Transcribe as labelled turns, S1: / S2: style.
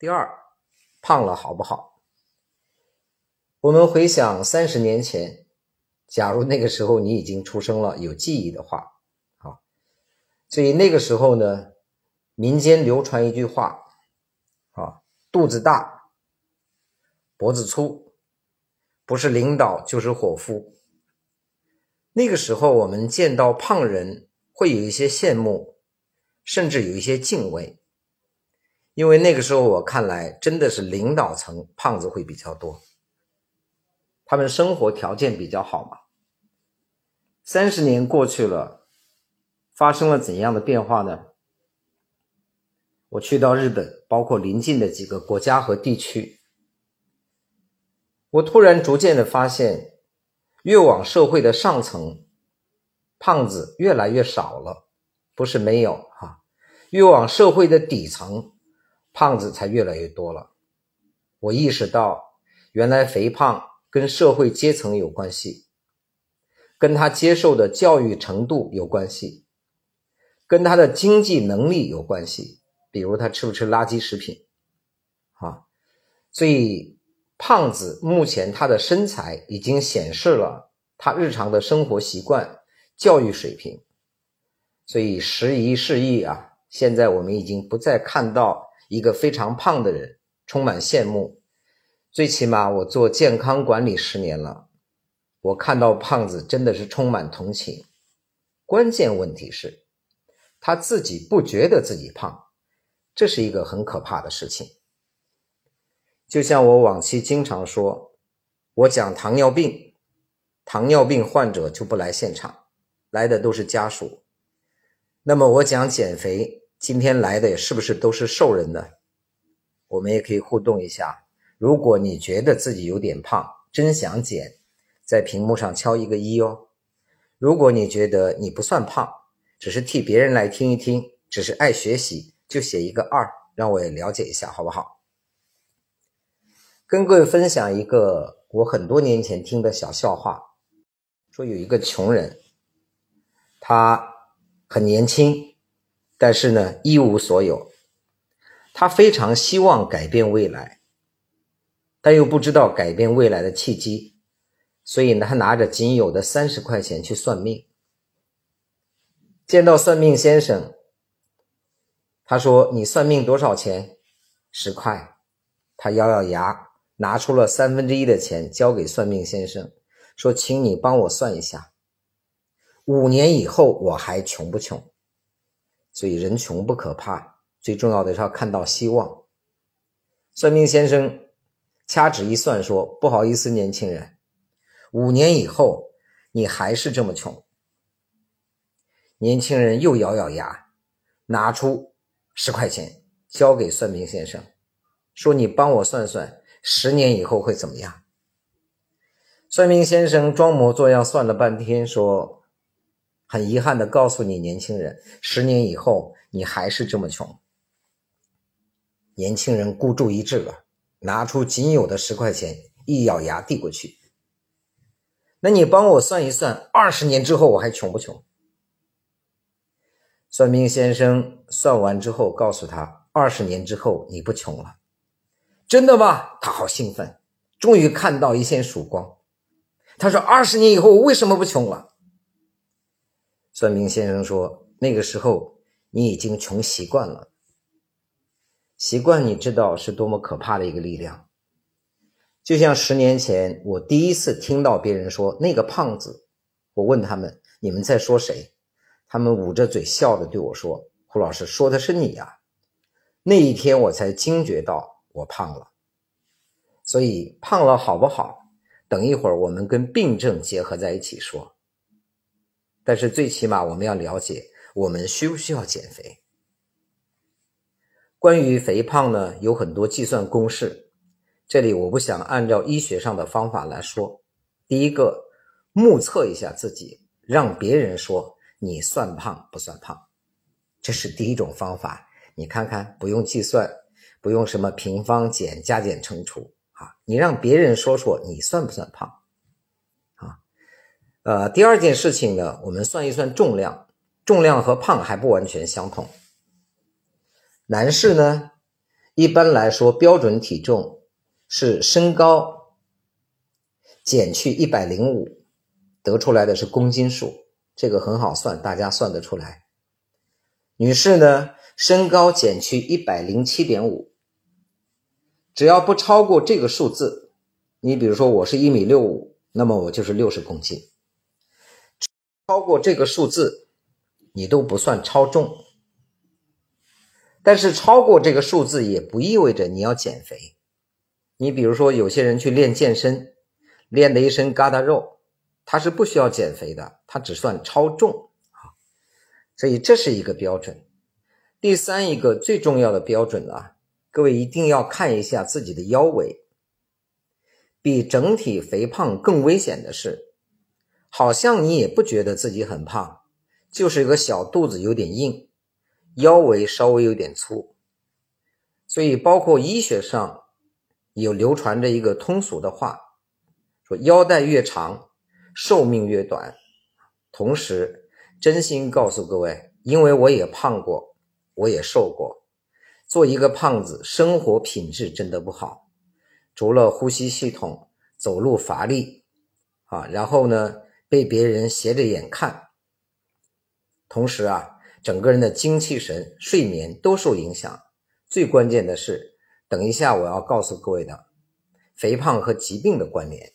S1: 第二，胖了好不好？我们回想三十年前，假如那个时候你已经出生了，有记忆的话，啊，所以那个时候呢，民间流传一句话，啊，肚子大，脖子粗，不是领导就是伙夫。那个时候我们见到胖人，会有一些羡慕，甚至有一些敬畏。因为那个时候，我看来真的是领导层胖子会比较多，他们生活条件比较好嘛。三十年过去了，发生了怎样的变化呢？我去到日本，包括邻近的几个国家和地区，我突然逐渐的发现，越往社会的上层，胖子越来越少了，不是没有哈，越往社会的底层。胖子才越来越多了，我意识到，原来肥胖跟社会阶层有关系，跟他接受的教育程度有关系，跟他的经济能力有关系，比如他吃不吃垃圾食品，啊，所以胖子目前他的身材已经显示了他日常的生活习惯、教育水平，所以时移世易啊，现在我们已经不再看到。一个非常胖的人，充满羡慕。最起码我做健康管理十年了，我看到胖子真的是充满同情。关键问题是，他自己不觉得自己胖，这是一个很可怕的事情。就像我往期经常说，我讲糖尿病，糖尿病患者就不来现场，来的都是家属。那么我讲减肥。今天来的是不是都是瘦人呢？我们也可以互动一下。如果你觉得自己有点胖，真想减，在屏幕上敲一个一哦。如果你觉得你不算胖，只是替别人来听一听，只是爱学习，就写一个二，让我也了解一下，好不好？跟各位分享一个我很多年前听的小笑话，说有一个穷人，他很年轻。但是呢，一无所有。他非常希望改变未来，但又不知道改变未来的契机，所以呢，他拿着仅有的三十块钱去算命。见到算命先生，他说：“你算命多少钱？”十块。他咬咬牙，拿出了三分之一的钱交给算命先生，说：“请你帮我算一下，五年以后我还穷不穷？”所以人穷不可怕，最重要的是要看到希望。算命先生掐指一算，说：“不好意思，年轻人，五年以后你还是这么穷。”年轻人又咬咬牙，拿出十块钱交给算命先生，说：“你帮我算算，十年以后会怎么样？”算命先生装模作样算了半天，说。很遗憾的告诉你，年轻人，十年以后你还是这么穷。年轻人孤注一掷了，拿出仅有的十块钱，一咬牙递过去。那你帮我算一算，二十年之后我还穷不穷？算命先生算完之后告诉他，二十年之后你不穷了。真的吗？他好兴奋，终于看到一线曙光。他说：二十年以后我为什么不穷了？算命先生说：“那个时候你已经穷习惯了。习惯你知道是多么可怕的一个力量。就像十年前我第一次听到别人说那个胖子，我问他们你们在说谁？他们捂着嘴笑着对我说：‘胡老师说的是你呀。’那一天我才惊觉到我胖了。所以胖了好不好？等一会儿我们跟病症结合在一起说。”但是最起码我们要了解，我们需不需要减肥？关于肥胖呢，有很多计算公式，这里我不想按照医学上的方法来说。第一个，目测一下自己，让别人说你算胖不算胖，这是第一种方法。你看看，不用计算，不用什么平方减、加减乘除啊，你让别人说说你算不算胖。呃，第二件事情呢，我们算一算重量，重量和胖还不完全相同。男士呢，一般来说，标准体重是身高减去一百零五，得出来的是公斤数，这个很好算，大家算得出来。女士呢，身高减去一百零七点五，只要不超过这个数字，你比如说我是一米六五，那么我就是六十公斤。超过这个数字，你都不算超重。但是超过这个数字也不意味着你要减肥。你比如说，有些人去练健身，练的一身疙瘩肉，他是不需要减肥的，他只算超重啊。所以这是一个标准。第三一个最重要的标准啊，各位一定要看一下自己的腰围。比整体肥胖更危险的是，好像你也不觉得自己很胖，就是一个小肚子有点硬。腰围稍微有点粗，所以包括医学上有流传着一个通俗的话，说腰带越长，寿命越短。同时，真心告诉各位，因为我也胖过，我也瘦过，做一个胖子，生活品质真的不好，除了呼吸系统、走路乏力啊，然后呢被别人斜着眼看，同时啊。整个人的精气神、睡眠都受影响。最关键的是，等一下我要告诉各位的，肥胖和疾病的关联。